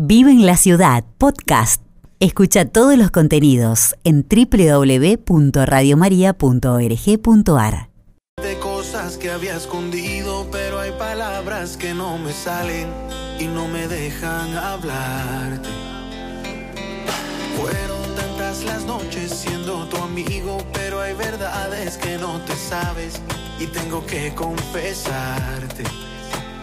Vive en la ciudad, podcast. Escucha todos los contenidos en www.radiomaria.org.ar. De cosas que había escondido, pero hay palabras que no me salen y no me dejan hablarte. Fueron tantas las noches siendo tu amigo, pero hay verdades que no te sabes y tengo que confesarte.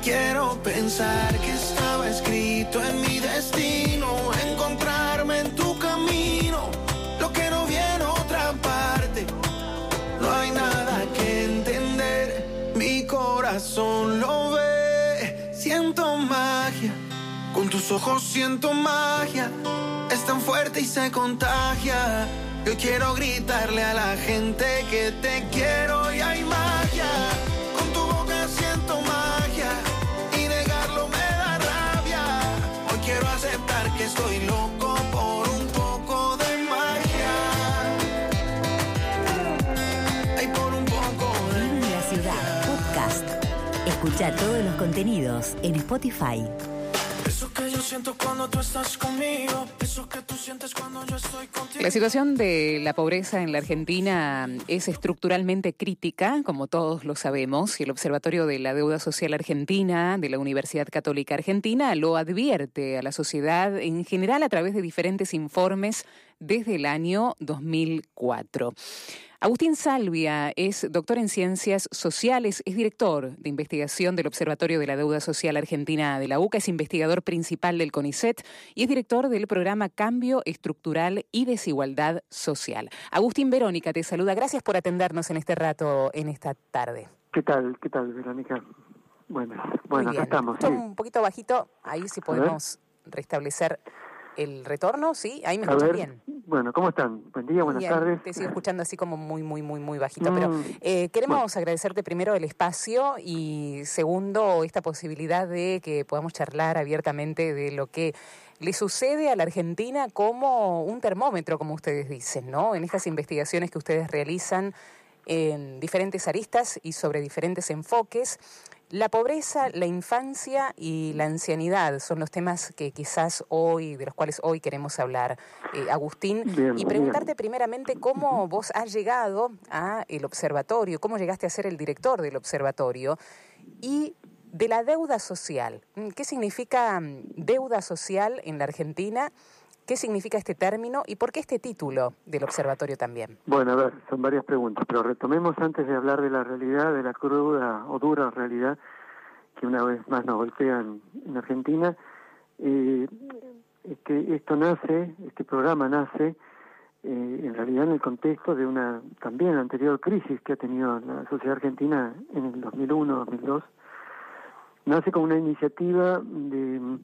Quiero pensar que estaba escrito en mi destino, encontrarme en tu camino, lo que no viene otra parte. No hay nada que entender, mi corazón lo ve, siento magia, con tus ojos siento magia, es tan fuerte y se contagia. Yo quiero gritarle a la gente que te quiero y hay magia. Con tu boca siento magia estoy loco por un poco de magia. Ay, por un poco de Vive en la ciudad, podcast. Escucha todos los contenidos en Spotify. La situación de la pobreza en la Argentina es estructuralmente crítica, como todos lo sabemos, y el Observatorio de la Deuda Social Argentina de la Universidad Católica Argentina lo advierte a la sociedad en general a través de diferentes informes desde el año 2004. Agustín Salvia es doctor en ciencias sociales, es director de investigación del Observatorio de la Deuda Social Argentina de la UCA, es investigador principal del CONICET y es director del programa Cambio Estructural y Desigualdad Social. Agustín Verónica te saluda. Gracias por atendernos en este rato, en esta tarde. ¿Qué tal? ¿Qué tal, Verónica? Bueno, bueno, acá estamos. Sí. un poquito bajito, ahí sí podemos restablecer el retorno, ¿sí? Ahí me ver, bien. bueno, ¿cómo están? Buen día, buenas Bien, tardes. Te sigo escuchando así como muy, muy, muy, muy bajito. Pero Mm, eh, queremos agradecerte primero el espacio y segundo esta posibilidad de que podamos charlar abiertamente de lo que le sucede a la Argentina como un termómetro, como ustedes dicen, ¿no? En estas investigaciones que ustedes realizan en diferentes aristas y sobre diferentes enfoques. La pobreza, la infancia y la ancianidad son los temas que quizás hoy, de los cuales hoy queremos hablar, eh, Agustín. Bien, y preguntarte primeramente cómo vos has llegado a el observatorio, cómo llegaste a ser el director del observatorio y de la deuda social. ¿Qué significa mm, deuda social en la Argentina? ¿Qué significa este término y por qué este título del observatorio también? Bueno, a ver, son varias preguntas, pero retomemos antes de hablar de la realidad, de la cruda o dura realidad que una vez más nos golpea en, en Argentina. Eh, es que esto nace, este programa nace eh, en realidad en el contexto de una también anterior crisis que ha tenido la sociedad argentina en el 2001-2002. Nace con una iniciativa de,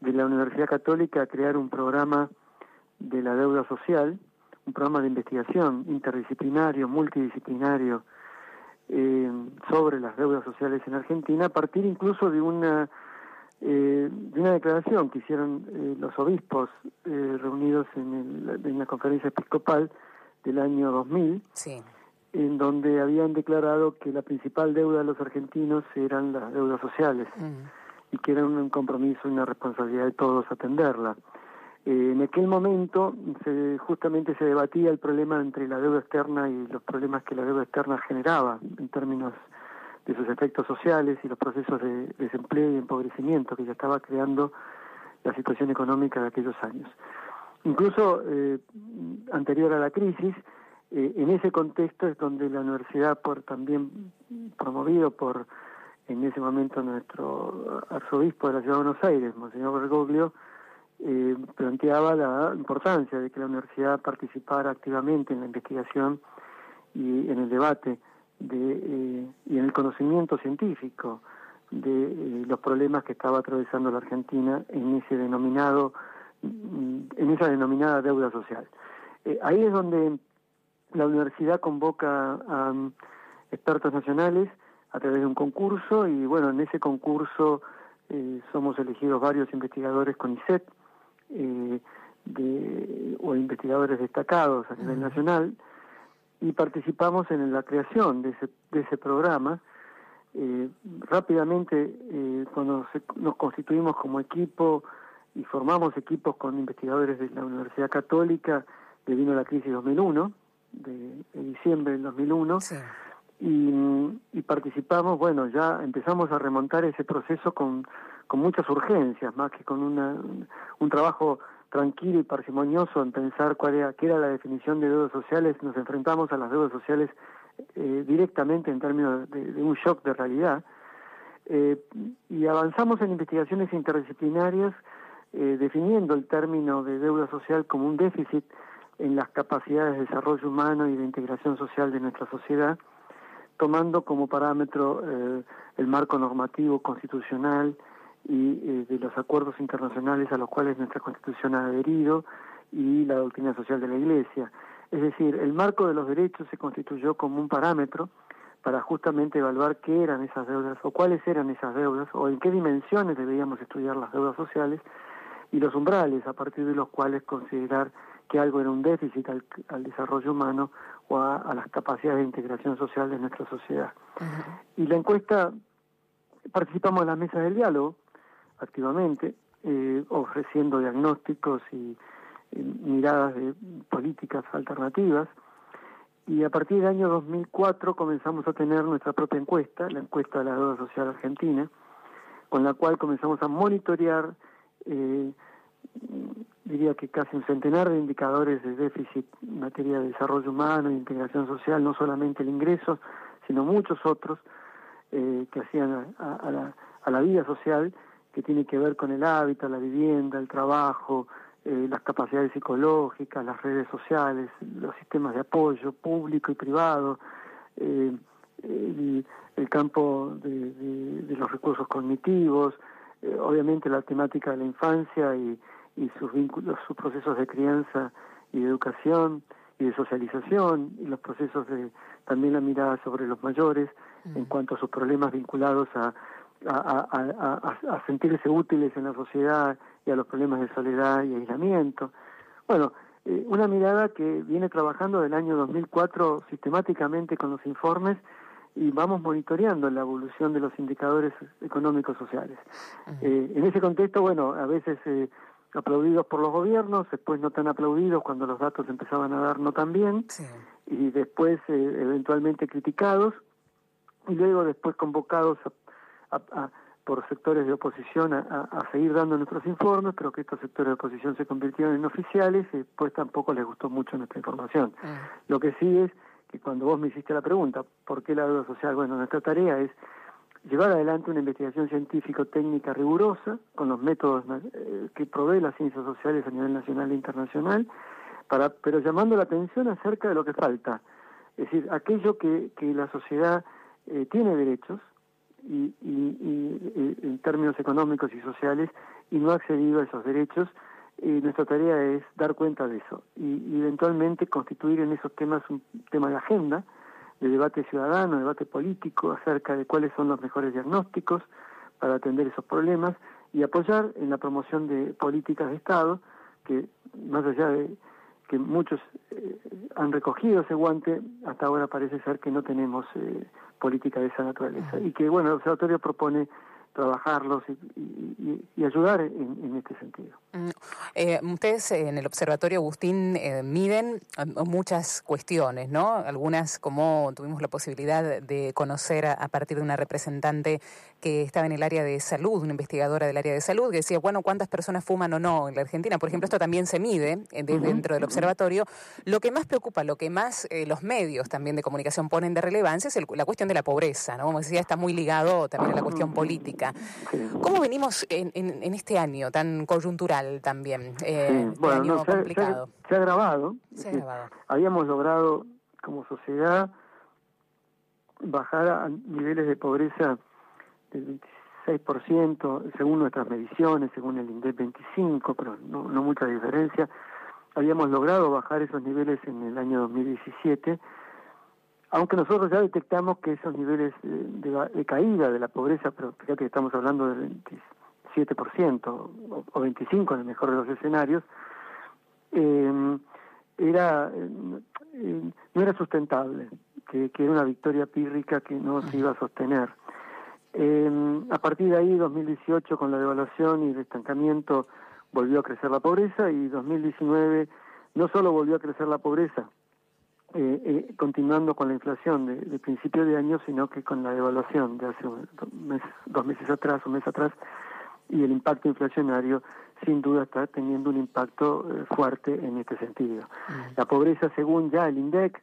de la Universidad Católica a crear un programa de la deuda social, un programa de investigación interdisciplinario, multidisciplinario, eh, sobre las deudas sociales en Argentina, a partir incluso de una eh, de una declaración que hicieron eh, los obispos eh, reunidos en, el- en la conferencia episcopal del año 2000, Sí. en donde habían declarado que la principal deuda de los argentinos eran las deudas sociales Mm. Y que era un compromiso y una responsabilidad de todos atenderla. Eh, en aquel momento se, justamente se debatía el problema entre la deuda externa y los problemas que la deuda externa generaba en términos de sus efectos sociales y los procesos de desempleo y empobrecimiento que ya estaba creando la situación económica de aquellos años. Incluso eh, anterior a la crisis, eh, en ese contexto es donde la universidad, por también promovido por en ese momento nuestro arzobispo de la ciudad de Buenos Aires, Monseñor Bergoglio, eh, planteaba la importancia de que la universidad participara activamente en la investigación y en el debate de, eh, y en el conocimiento científico de eh, los problemas que estaba atravesando la Argentina en ese denominado mm, en esa denominada deuda social. Ahí es donde la universidad convoca a mm, expertos nacionales a través de un concurso y bueno, en ese concurso eh, somos elegidos varios investigadores con ISET eh, de, o investigadores destacados a nivel nacional y participamos en la creación de ese, de ese programa. Eh, rápidamente, eh, cuando se- nos constituimos como equipo y formamos equipos con investigadores de la Universidad Católica que vino la crisis 2001, de, diciembre del 2001, y, y, participamos, bueno, ya empezamos a remontar ese proceso con, con muchas urgencias, más que con una, un trabajo tranquilo y parsimonioso en pensar cuál era, qué era la definición de deudas sociales, nos enfrentamos a las deudas sociales eh, directamente en términos de, un shock de realidad, eh, y avanzamos en investigaciones interdisciplinarias eh, definiendo el término de deuda social como un déficit en las capacidades de desarrollo humano y de integración social de nuestra sociedad, tomando como parámetro eh, el marco normativo constitucional y eh, de los acuerdos internacionales a los cuales nuestra Constitución ha adherido y la doctrina social de la Iglesia. Es decir, el marco de los derechos se constituyó como un parámetro para justamente evaluar qué eran esas deudas o cuáles eran esas deudas o en qué dimensiones deberíamos estudiar las deudas sociales y los umbrales a partir de los cuales considerar que algo era un déficit al, desarrollo humano o a, las capacidades de integración social de nuestra sociedad. Y la encuesta, participamos en las mesas del diálogo activamente, eh, ofreciendo diagnósticos y, miradas de políticas alternativas. Y a partir del año 2004 comenzamos a tener nuestra propia encuesta, la encuesta de la deuda social argentina, con la cual comenzamos a monitorear eh, diría que casi un centenar de indicadores de déficit en materia de desarrollo humano e integración social, no solamente el ingreso, sino muchos otros eh, que hacían a, la, a, la, vida social, que tiene que ver con el hábitat, la vivienda, el trabajo, eh, las capacidades psicológicas, las redes sociales, los sistemas de apoyo público y privado, eh, el, campo de los recursos cognitivos, obviamente la temática de la infancia y, y sus vínculos, sus procesos de crianza y de educación y de socialización y los procesos de también la mirada sobre los mayores en mm. cuanto a sus problemas vinculados a, a, sentirse útiles en la sociedad y a los problemas de soledad y aislamiento. Bueno, eh, una mirada que viene trabajando del año 2004 sistemáticamente con los informes y vamos monitoreando la evolución de los indicadores económicos sociales. Eh, en ese contexto, bueno, a veces eh, aplaudidos por los gobiernos, después no tan aplaudidos cuando los datos empezaban a dar no tan bien, y después eh, eventualmente criticados, y luego después convocados por sectores de oposición a, seguir dando nuestros informes, pero que estos sectores de oposición se convirtieron en oficiales y después tampoco les gustó mucho nuestra información. Ah. Lo que sí es que cuando vos me hiciste la pregunta, ¿por qué la deuda social? Bueno, nuestra tarea es llevar adelante una investigación científico-técnica rigurosa con los métodos eh, que provee las ciencias sociales a nivel nacional e internacional, para, pero llamando la atención acerca de lo que falta, es decir, aquello que, que la sociedad eh, tiene derechos y, y, en términos económicos y sociales y no ha accedido a esos derechos, y nuestra tarea es dar cuenta de eso y eventualmente constituir en esos temas un tema de agenda de debate ciudadano, debate político acerca de cuáles son los mejores diagnósticos para atender esos problemas y apoyar en la promoción de políticas de Estado que, más allá de que muchos eh, han recogido ese guante, hasta ahora parece ser que no tenemos eh, política de esa naturaleza. Y que, bueno, el observatorio propone trabajarlos y, ayudar en, este sentido. Mm, eh, ustedes en el Observatorio Agustín eh, miden eh, muchas cuestiones, ¿no? Algunas como tuvimos la posibilidad de conocer a, partir de una representante que estaba en el área de salud, una investigadora del área de salud, que decía, bueno, ¿cuántas personas fuman o no en la Argentina? Por ejemplo, esto también se mide dentro del observatorio. Lo que más preocupa, lo que más los medios también de comunicación ponen de relevancia es la cuestión de la pobreza, ¿no? Como decía, está muy ligado también a la cuestión política. ¿Cómo venimos en, en, este año tan coyuntural también? Eh, este bueno, se, complicado. Se, ha agravado. Se ha agravado. Habíamos logrado como sociedad bajar a niveles de pobreza del 26%, según nuestras mediciones, según el INDEP 25, pero no, no mucha diferencia. Habíamos logrado bajar esos niveles en el año 2017 aunque nosotros ya detectamos que esos niveles de, caída de la pobreza, pero fíjate que estamos hablando del 27% o, o 25% en el mejor de los escenarios, eh, era eh, no era sustentable, que, era una victoria pírrica que no se iba a sostener. Eh, a partir de ahí, 2018, con la devaluación y el estancamiento volvió a crecer la pobreza y 2019 no solo volvió a crecer la pobreza, eh, eh, continuando con la inflación de, principio de año, sino que con la devaluación de hace un, mes, dos meses atrás, un mes atrás, y el impacto inflacionario sin duda está teniendo un impacto eh, fuerte en este sentido. Mm. La pobreza, según ya el INDEC,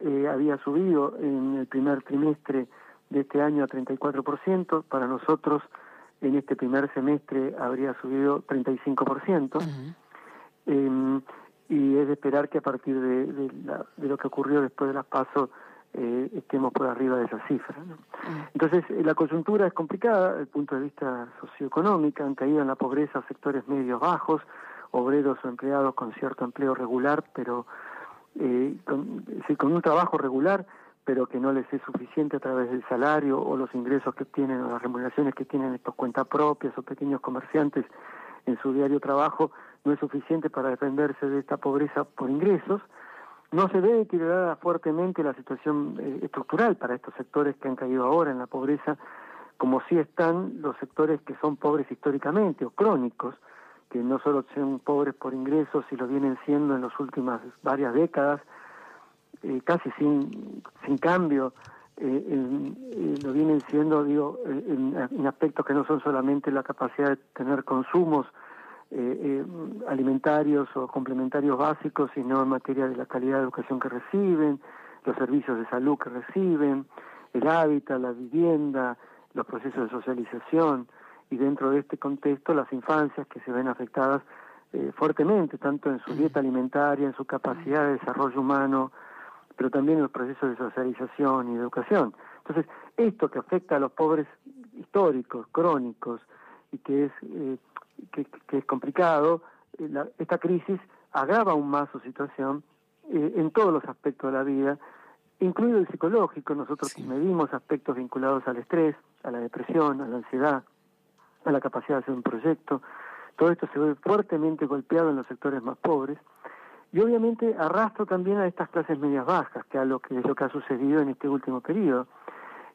eh, había subido en el primer trimestre de este año a 34%, para nosotros en este primer semestre habría subido 35%, em, y es de esperar que a partir de, de, lo que ocurrió después de las pasos eh, estemos por arriba de esa cifra. Entonces, eh, la coyuntura es complicada desde el punto de vista socioeconómico, han caído en la pobreza sectores medios bajos, obreros o empleados con cierto empleo regular, pero eh, con, con un trabajo regular, pero que no les es suficiente a través del salario o los ingresos que tienen o las remuneraciones que tienen estos cuentas propias o pequeños comerciantes en su diario trabajo, no es suficiente para defenderse de esta pobreza por ingresos. No se ve equilibrada fuertemente la situación eh, estructural para estos sectores que han caído ahora en la pobreza, como si están los sectores que son pobres históricamente o crónicos, que no solo son pobres por ingresos y lo vienen siendo en las últimas varias décadas, eh, casi sin, sin cambio, eh, lo vienen siendo, digo, en, aspectos que no son solamente la capacidad de tener consumos alimentarios o complementarios básicos, sino en materia de la calidad de educación que reciben, los servicios de salud que reciben, el hábitat, la vivienda, los procesos de socialización y dentro de este contexto las infancias que se ven afectadas fuertemente, tanto en su dieta alimentaria, en su capacidad de desarrollo humano, pero también en los procesos de socialización y educación. Entonces, esto que afecta a los pobres históricos, crónicos, y que es, eh, que, es complicado, eh, esta crisis agrava aún más su situación eh, en todos los aspectos de la vida, incluido el psicológico. Nosotros medimos aspectos vinculados al estrés, a la depresión, a la ansiedad, a la capacidad de hacer un proyecto. Todo esto se ve fuertemente golpeado en los sectores más pobres y obviamente arrastro también a estas clases medias bajas, que, a lo que es lo que ha sucedido en este último periodo,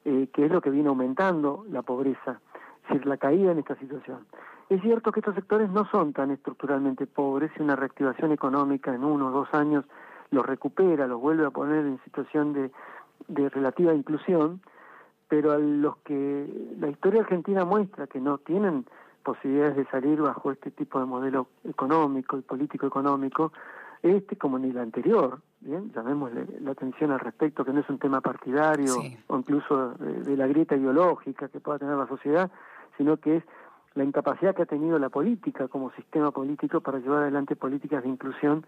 eh, que es lo que viene aumentando la pobreza, decir, la caída en esta situación. Es cierto que estos sectores no son tan estructuralmente pobres y una reactivación económica en uno o dos años los recupera, los vuelve a poner en situación de, de relativa inclusión, pero a los que la historia argentina muestra que no tienen posibilidades de salir bajo este tipo de modelo económico y político económico, este como ni el anterior, bien, llamémosle la atención al respecto, que no es un tema partidario o incluso de, la grieta ideológica que pueda tener la sociedad, sino que es la incapacidad que ha tenido la política como sistema político para llevar adelante políticas de inclusión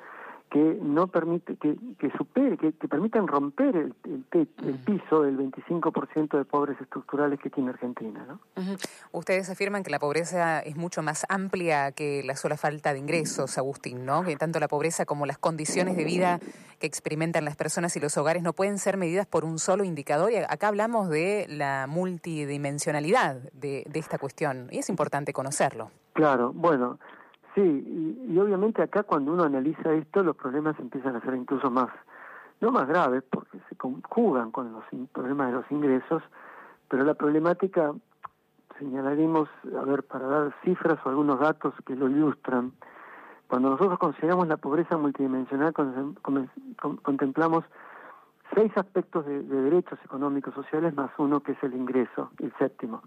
que no permite que, que supere que, permitan romper el, el, el piso del 25% de pobres estructurales que tiene Argentina ¿no? ustedes afirman que la pobreza es mucho más amplia que la sola falta de ingresos Agustín no que tanto la pobreza como las condiciones de vida que experimentan las personas y los hogares no pueden ser medidas por un solo indicador. Y acá hablamos de la multidimensionalidad de, de esta cuestión y es importante conocerlo. Claro bueno Sí, y, obviamente acá cuando uno analiza esto, los problemas empiezan a ser incluso más, no más graves, porque se conjugan con los problemas de los ingresos, pero la problemática, señalaremos, a ver, para dar cifras o algunos datos que lo ilustran, cuando nosotros consideramos la pobreza multidimensional, contemplamos seis aspectos de, derechos económicos sociales más uno que es el ingreso, el séptimo.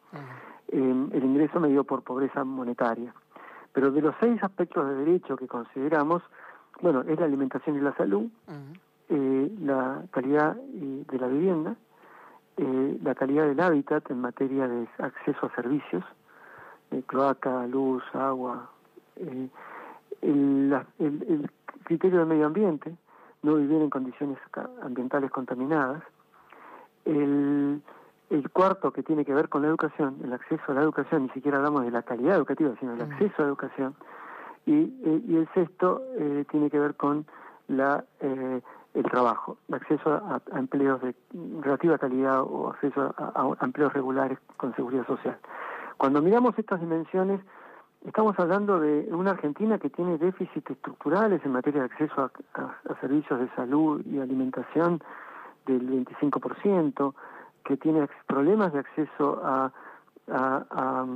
Eh, el ingreso medido por pobreza monetaria. Pero de los seis aspectos de derecho que consideramos, bueno, es la alimentación y la salud, eh, la calidad de la vivienda, eh, la calidad del hábitat en materia de acceso a servicios, eh, cloaca, luz, agua, el, el, criterio del medio ambiente, no vivir en condiciones ambientales contaminadas, el, el cuarto, que tiene que ver con la educación, el acceso a la educación, ni siquiera hablamos de la calidad educativa, sino el acceso a la educación. Y, eh, y el sexto eh, tiene que ver con la eh, el trabajo, el acceso a, empleos de relativa calidad o acceso a, empleos regulares con seguridad social. Cuando miramos estas dimensiones, estamos hablando de una Argentina que tiene déficits estructurales en materia de acceso a, servicios de salud y alimentación del 25%, que tiene problemas de acceso a, a,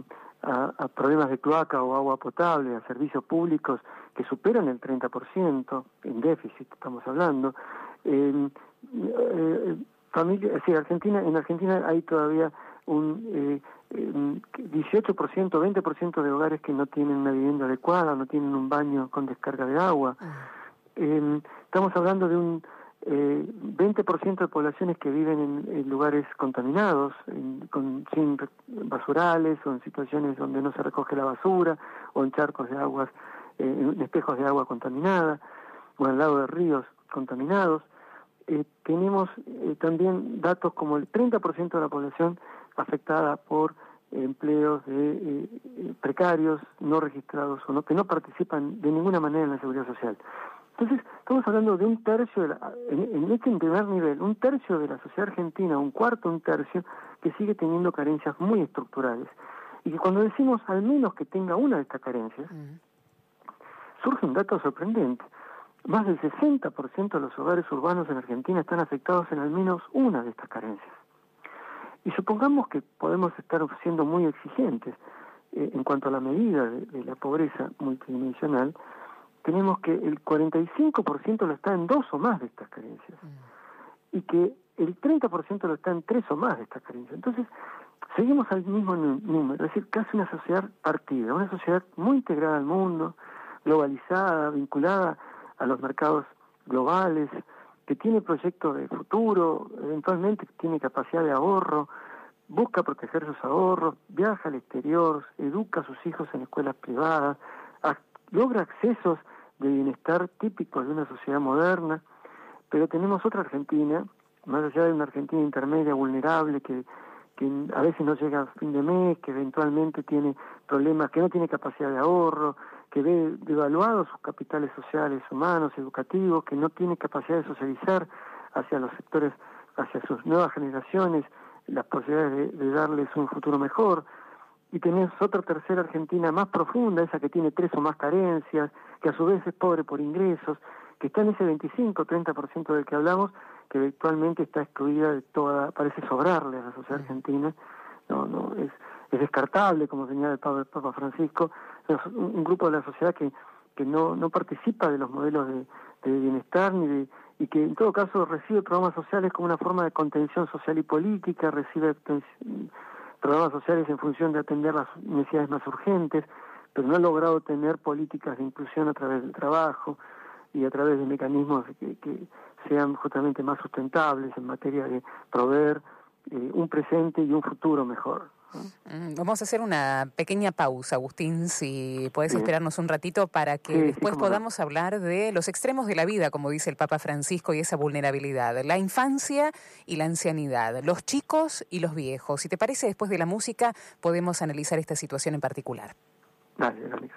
problemas de cloaca o agua potable, a servicios públicos que superan el 30%, en déficit estamos hablando. Eh, eh, familia, sí, Argentina, en Argentina hay todavía un eh, 18%, 20% de hogares que no tienen una vivienda adecuada, no tienen un baño con descarga de agua. Ah. Eh, estamos hablando de un eh, 20% de poblaciones que viven en, lugares contaminados, con, sin basurales o en situaciones donde no se recoge la basura o en charcos de aguas, eh, en espejos de agua contaminada o al lado de ríos contaminados. Eh, tenemos eh, también datos como el 30% de la población afectada por empleos de precarios, no registrados o no, que no participan de ninguna manera en la seguridad social. Entonces, estamos hablando de un tercio, de en, este primer nivel, un tercio de la sociedad argentina, un cuarto, un tercio, que sigue teniendo carencias muy estructurales. Y que cuando decimos al menos que tenga una de estas carencias, surge un dato sorprendente. Más del 60% de los hogares urbanos en Argentina están afectados en al menos una de estas carencias. Y supongamos que podemos estar siendo muy exigentes eh, en cuanto a la medida de la pobreza multidimensional, tenemos que el 45% lo está en dos o más de estas carencias mm. y que el 30% lo está en tres o más de estas carencias. Entonces, seguimos al mismo número, es decir, casi una sociedad partida, una sociedad muy integrada al mundo, globalizada, vinculada a los mercados globales, que tiene proyectos de futuro, eventualmente tiene capacidad de ahorro, busca proteger sus ahorros, viaja al exterior, educa a sus hijos en escuelas privadas, logra accesos de bienestar típico de una sociedad moderna, pero tenemos otra Argentina, más allá de una Argentina intermedia, vulnerable, que, que a veces no llega a fin de mes, que eventualmente tiene problemas, que no tiene capacidad de ahorro, que ve devaluados sus capitales sociales, humanos, educativos, que no tiene capacidad de socializar hacia los sectores, hacia sus nuevas generaciones, las posibilidades de darles un futuro mejor y tenés otra tercera Argentina más profunda, esa que tiene tres o más carencias, que a su vez es pobre por ingresos, que está en ese 25-30% del que hablamos, que actualmente está excluida de toda, parece sobrarle a la sociedad argentina, no, no, es, es descartable, como señala el Papa, Francisco, es un, grupo de la sociedad que, que no, no participa de los modelos de, de bienestar ni de, y que en todo caso recibe programas sociales como una forma de contención social y política, recibe programas sociales en función de atender las necesidades más urgentes, pero no ha logrado tener políticas de inclusión a través del trabajo y a través de mecanismos que, sean justamente más sustentables en materia de proveer eh, un presente y un futuro mejor. Mm, vamos a hacer una pequeña pausa, Agustín, si puedes esperarnos un ratito para que después podamos hablar de los extremos de la vida, como dice el Papa Francisco, y esa vulnerabilidad, la infancia y la ancianidad, los chicos y los viejos. Si te parece, después de la música podemos analizar esta situación en particular. Dale, dale,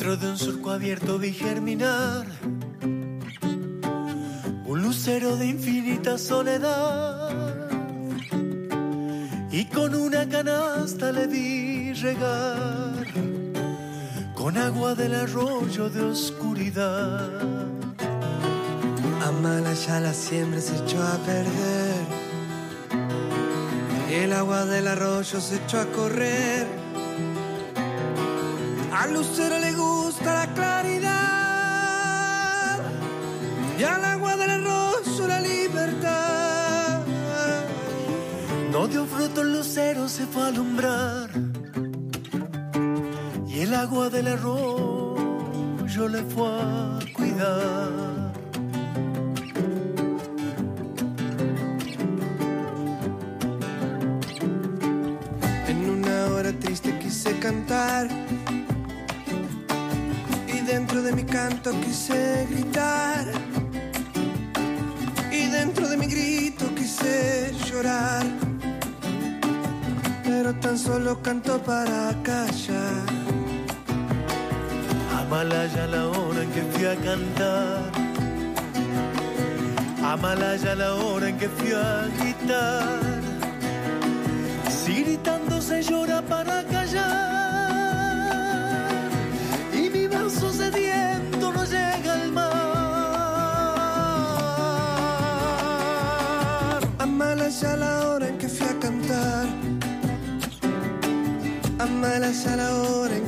Dentro de un surco abierto vi germinar un lucero de infinita soledad. Y con una canasta le vi regar con agua del arroyo de oscuridad. Amala ya la siembra se echó a perder. El agua del arroyo se echó a correr. Al lucero le la claridad y al agua del arroz la libertad. No dio fruto el lucero, se fue a alumbrar y el agua del arroyo le fue a cuidar. En una hora triste quise cantar dentro de mi canto quise gritar y dentro de mi grito quise llorar, pero tan solo canto para callar. Amalaya la hora en que fui a cantar, Amalaya la hora en que fui a gritar. Si gritando se llora para callar. Sediento no llega al mar. Amalaya la hora en que fui a cantar. Amalaya la hora en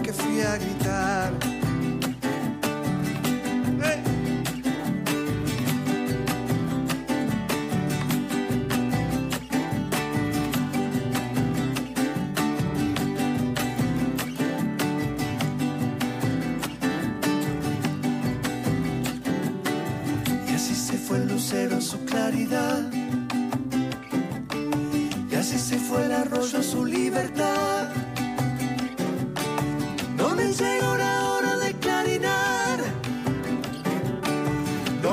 Y así se fue el arroyo su libertad. Le llegó la hora de clarinar.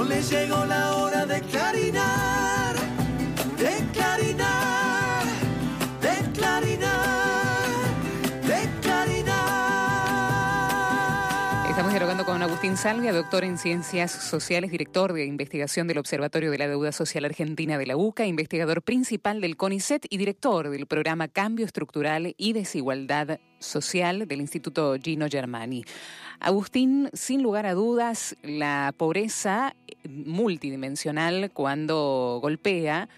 Le llegó la hora Salvia, doctor en Ciencias Sociales, director de investigación del Observatorio de la Deuda Social Argentina de la UCA, investigador principal del CONICET y director del programa Cambio Estructural y Desigualdad Social del Instituto Gino Germani. Agustín, sin lugar a dudas, la pobreza multidimensional cuando golpea,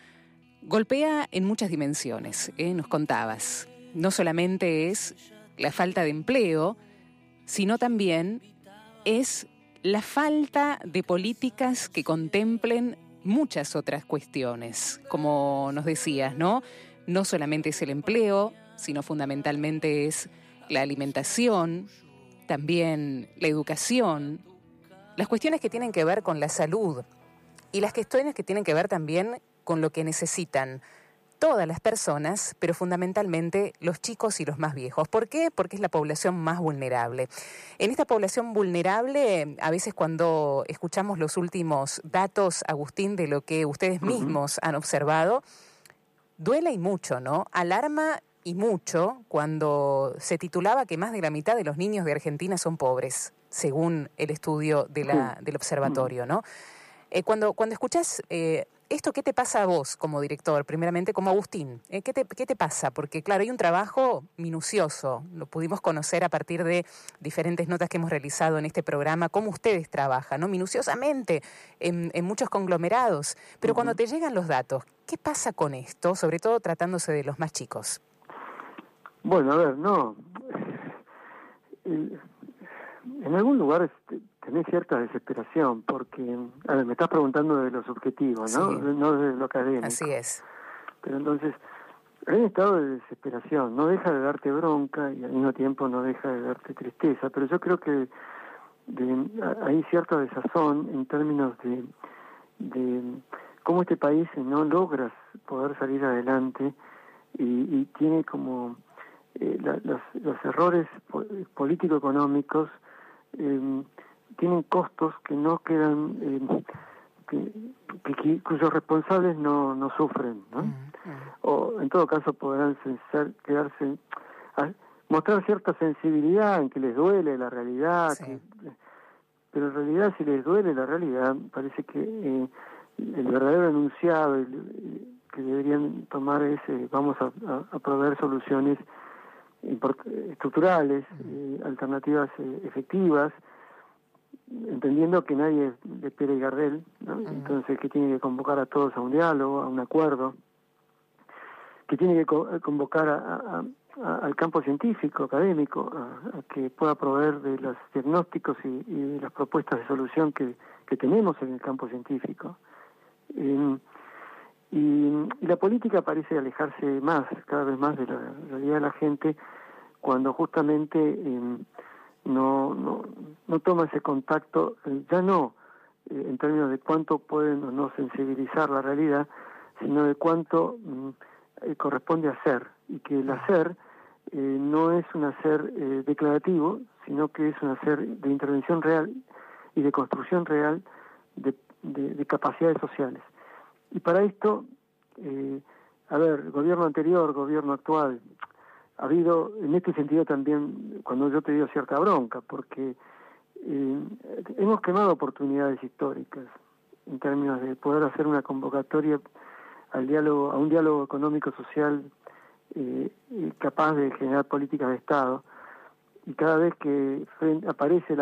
golpea en muchas dimensiones, ¿eh? nos contabas. No solamente es la falta de empleo, sino también es la falta de políticas que contemplen muchas otras cuestiones, como nos decías, ¿no? No solamente es el empleo, sino fundamentalmente es la alimentación, también la educación, las cuestiones que tienen que ver con la salud y las cuestiones que tienen que ver también con lo que necesitan todas las personas, pero fundamentalmente los chicos y los más viejos. ¿Por qué? Porque es la población más vulnerable. En esta población vulnerable, a veces cuando escuchamos los últimos datos, Agustín, de lo que ustedes mismos han observado, duele y mucho, ¿no? Alarma y mucho cuando se titulaba que más de la mitad de los niños de Argentina son pobres, según el estudio de la, del observatorio, ¿no? Eh, cuando, cuando escuchas eh, esto, ¿qué te pasa a vos como director? Primeramente, como Agustín, eh, ¿qué, te, ¿qué te pasa? Porque, claro, hay un trabajo minucioso, lo pudimos conocer a partir de diferentes notas que hemos realizado en este programa, cómo ustedes trabajan, ¿no? Minuciosamente, en, en muchos conglomerados. Pero cuando te llegan los datos, ¿qué pasa con esto, sobre todo tratándose de los más chicos? Bueno, a ver, no. Eh, En algún lugar este, tenés cierta desesperación, porque, a ver, me estás preguntando de los objetivos, ¿no? Sí. No de lo académico. Así es. Pero entonces, hay un estado de desesperación, no deja de darte bronca y al mismo tiempo no deja de darte tristeza, pero yo creo que de- hay cierta desazón en términos de, de cómo este país no logra poder salir adelante y, y tiene como eh, la- los, los errores po- político-económicos eh, tienen costos que no quedan, eh, que, que- que- cuyos responsables no, no sufren, ¿no? o en todo caso podrán ser, quedarse, mostrar cierta sensibilidad en que les duele la realidad, Sí. que- pero en realidad si les duele la realidad, parece que eh, el verdadero enunciado el- que deberían tomar es eh, vamos a, a- a proveer soluciones estructurales, eh, alternativas eh, efectivas, entendiendo que nadie es de Pérez Garrel, ¿no? entonces que tiene que convocar a todos a un diálogo, a un acuerdo, que tiene que co- convocar a- a- a- al campo científico, académico, a, a que pueda proveer de los diagnósticos y, y de las propuestas de solución que, que tenemos en el campo científico. Eh, y, y la política parece alejarse más, cada vez más de la realidad de la gente, cuando justamente eh, no, no, no toma ese contacto, eh, ya no eh, en términos de cuánto pueden o no sensibilizar la realidad, sino de cuánto mm, eh, corresponde hacer, y que el hacer eh, no es un hacer eh, declarativo, sino que es un hacer de intervención real y de construcción real de, de- de capacidades sociales. Y para esto, eh, a ver, gobierno anterior, gobierno actual, ha habido, en este sentido también, cuando yo te digo cierta bronca, porque eh, hemos quemado oportunidades históricas. en términos de poder hacer una convocatoria al diálogo, a un diálogo económico social eh, capaz de generar políticas de Estado. Y cada vez que aparece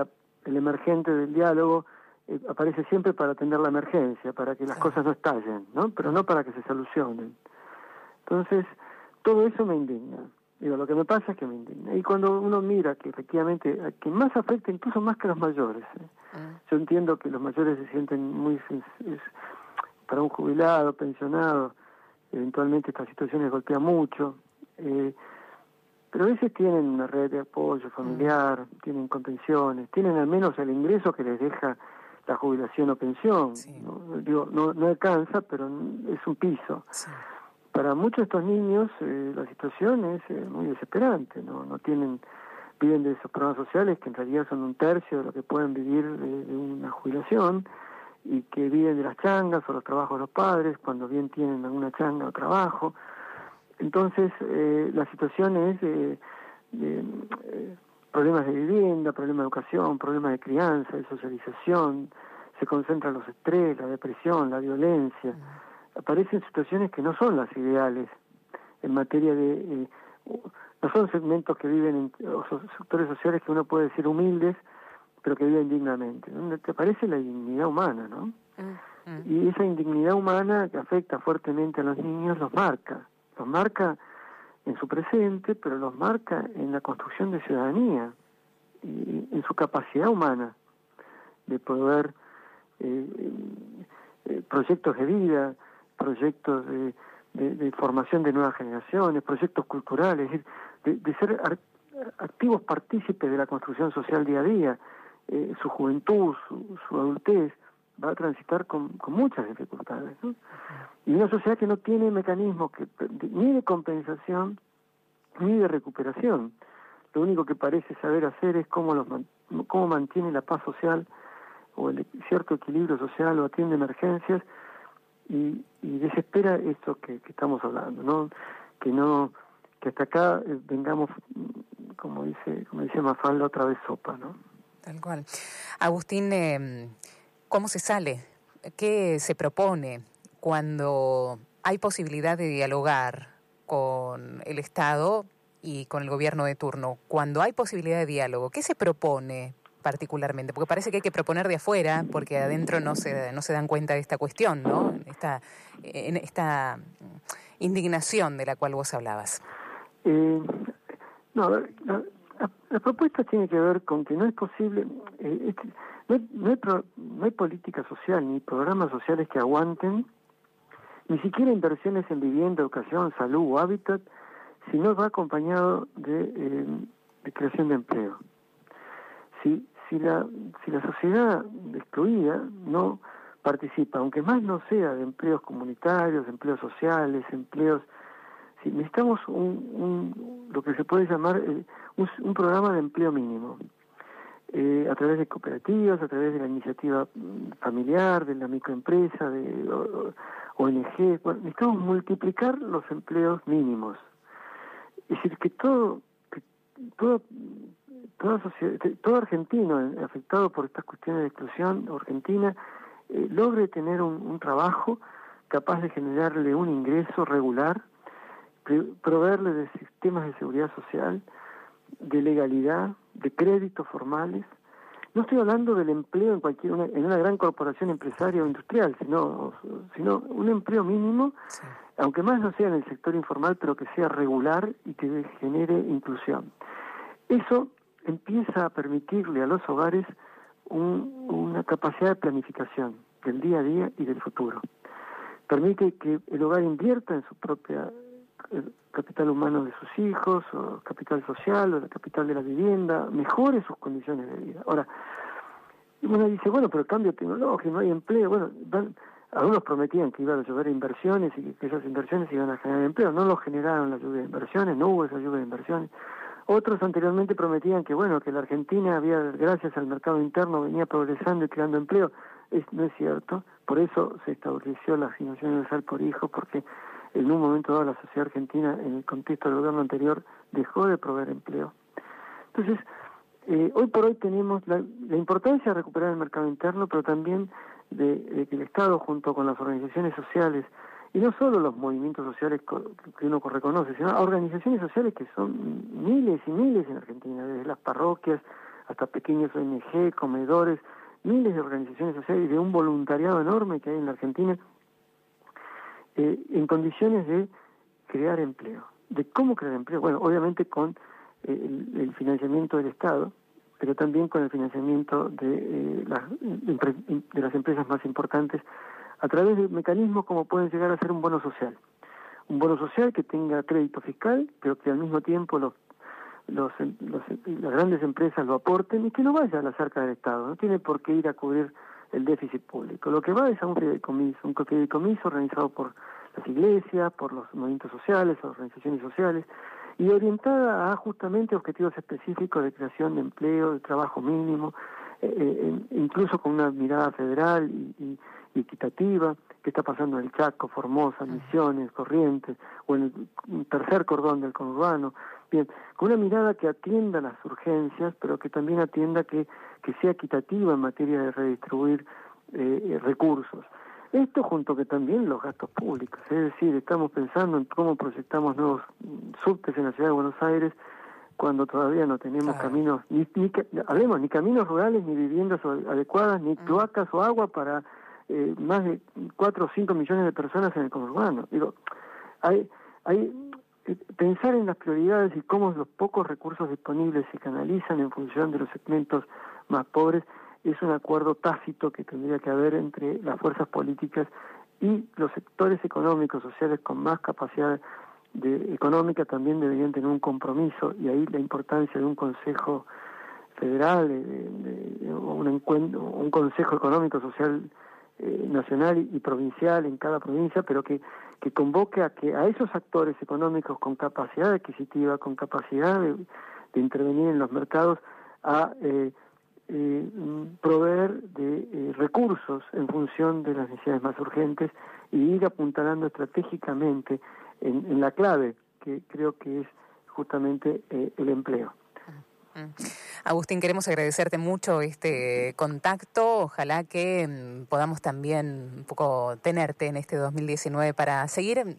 el emergente del diálogo, eh, aparece siempre para atender la emergencia, para que las cosas no estallen, ¿no? Pero no para que se solucionen. Entonces, todo eso me indigna. Digo, lo que me pasa es que me indigna. Y cuando uno mira que efectivamente, que más afecta incluso más que los mayores. ¿eh? Ah. Yo entiendo que los mayores se sienten muy... para un jubilado, pensionado, eventualmente esta situación les golpea mucho. Eh, pero a veces tienen una red de apoyo familiar, mm. tienen contenciones, tienen al menos el ingreso que les deja la jubilación o pensión. ¿no? Digo, no, no alcanza, pero es un piso. Para muchos de estos niños eh, la situación es eh, muy desesperante, ¿no? No tienen, viven de esos programas sociales que en realidad son un tercio de lo que pueden vivir de, una jubilación y que viven de las changas o los trabajos de los padres, cuando bien tienen alguna changa o trabajo. Entonces, eh, la situación es problemas de vivienda, problemas de educación, problemas de crianza, de socialización, se concentran los estrés, la depresión, la violencia. Aparecen situaciones que no son las ideales en materia de... Eh, no son segmentos que viven en o sectores sociales que uno puede decir humildes, pero que viven dignamente. Donde te aparece la dignidad humana, ¿no? Y esa indignidad humana que afecta fuertemente a los niños los marca. Los marca en su presente, pero los marca en la construcción de ciudadanía y en su capacidad humana de poder eh, eh, proyectos de vida, proyectos de, formación de nuevas generaciones, proyectos culturales, de, ser activos partícipes de la construcción social día a día. Eh, su juventud, su, adultez, va a transitar con, muchas dificultades. Y una sociedad que no tiene mecanismos que, ni de compensación ni de recuperación. Lo único que parece saber hacer es cómo, los, cómo mantiene la paz social o el cierto equilibrio social o atiende emergencias y, desespera esto que, estamos hablando, ¿no? Que no que hasta acá eh, vengamos como dice como dice Mafalda otra vez sopa, ¿no? Tal cual. Agustín, eh, ¿cómo se sale? ¿Qué se propone cuando hay posibilidad de dialogar con el Estado y con el gobierno de turno? Cuando hay posibilidad de diálogo, ¿qué se propone particularmente? Porque parece que hay que proponer de afuera, porque adentro no se, no se dan cuenta de esta cuestión, ¿no? Esta, en esta indignación de la cual vos hablabas. Eh, no, la, la, propuesta tiene que ver con que no es posible, eh, no, hay, no, hay política social ni programas sociales que aguanten, ni siquiera inversiones en vivienda, educación, salud o hábitat, si no va acompañado de, eh, de creación de empleo si, si, la, si la sociedad excluida no participa, aunque más no sea de empleos comunitarios, empleos sociales, empleos... Si necesitamos un, un, lo que se puede llamar eh, un, programa de empleo mínimo, eh, a través de cooperativas, a través de la iniciativa mm, familiar, de la microempresa, de ONG. Necesitamos multiplicar los empleos mínimos. Es decir, que todo, que todo todo, argentino afectado por estas cuestiones de exclusión, Argentina, eh, logre tener un, trabajo capaz de generarle un ingreso regular, proveerle de sistemas de seguridad social, de legalidad, de créditos formales. No estoy hablando del empleo en cualquier una, en una gran corporación empresaria o industrial, sino, sino un empleo mínimo, aunque más no sea en el sector informal, pero que sea regular y que genere inclusión. Eso empieza a permitirle a los hogares una capacidad de planificación del día a día y del futuro. Permite que el hogar invierta en su propia capital humano de sus hijos, o capital social, o la capital de la vivienda, mejore sus condiciones de vida. Ahora, uno dice, bueno, pero cambio tecnológico, no hay empleo. Bueno, algunos prometían que iban a llover inversiones y que esas inversiones iban a generar empleo. No lo generaron la lluvia de inversiones, no hubo esa lluvia de inversiones. Otros anteriormente prometían que bueno, que la Argentina había, gracias al mercado interno, venía progresando y creando empleo. Es, no es cierto. Por eso se estableció la asignación universal por hijo, porque en un momento dado la sociedad argentina, en el contexto del gobierno anterior, dejó de proveer empleo. Entonces, eh, hoy por hoy tenemos la, importancia de recuperar el mercado interno, pero también de, que el Estado junto con las organizaciones sociales y no solo los movimientos sociales que uno reconoce, sino organizaciones sociales que son miles y miles en Argentina, desde las parroquias hasta pequeños ONG, comedores, miles de organizaciones sociales y de un voluntariado enorme que hay en la Argentina, eh, en condiciones de crear empleo. ¿De cómo crear empleo? Bueno, obviamente con eh, el, financiamiento del Estado, pero también con el financiamiento de, eh, las, de las empresas más importantes a través de mecanismos como pueden llegar a ser un bono social. Un bono social que tenga crédito fiscal, pero que al mismo tiempo los, los, las grandes empresas lo aporten y que no vaya a la cerca del Estado. No tiene por qué ir a cubrir el déficit público. Lo que va es a un fideicomiso, un fideicomiso organizado por las iglesias, por los movimientos sociales, organizaciones sociales, y orientada a justamente objetivos específicos de creación de empleo, de trabajo mínimo, eh, eh, incluso con una mirada federal y, equitativa, que está pasando en el Chaco, Formosa, Misiones, Corrientes, o en el tercer cordón del conurbano, bien, con una mirada que atienda las urgencias, pero que también atienda que, que sea equitativa en materia de redistribuir eh, recursos. Esto junto que también los gastos públicos, es decir, estamos pensando en cómo proyectamos nuevos subtes en la ciudad de Buenos Aires cuando todavía no tenemos caminos, ni, ni, hablemos, ni caminos rurales, ni viviendas adecuadas, ni mm. cloacas o agua para eh, más de 4 o 5 millones de personas en el conurbano. Digo, hay, hay eh, pensar en las prioridades y cómo los pocos recursos disponibles se canalizan en función de los segmentos más pobres es un acuerdo tácito que tendría que haber entre las fuerzas políticas y los sectores económicos, sociales con más capacidad de, económica también deberían tener un compromiso y ahí la importancia de un Consejo Federal de, un, encuentro, un Consejo Económico Social eh, Nacional y, provincial en cada provincia, pero que, que convoque a que a esos actores económicos con capacidad adquisitiva, con capacidad de, intervenir en los mercados, a eh, eh, proveer de eh, recursos en función de las necesidades más urgentes y ir apuntalando estratégicamente en, la clave, que creo que es justamente eh, el empleo. Agustín, queremos agradecerte mucho este contacto. Ojalá que mm, podamos también un poco tenerte en este 2019 para seguir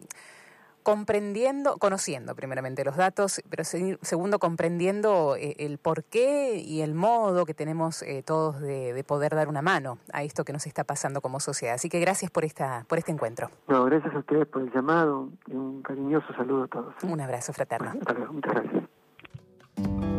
comprendiendo, conociendo primeramente los datos, pero segundo comprendiendo eh, el porqué y el modo que tenemos eh, todos de, poder dar una mano a esto que nos está pasando como sociedad. Así que gracias por esta por este encuentro. No, gracias a ustedes por el llamado y un cariñoso saludo a todos. Un abrazo fraterno. muchas gracias.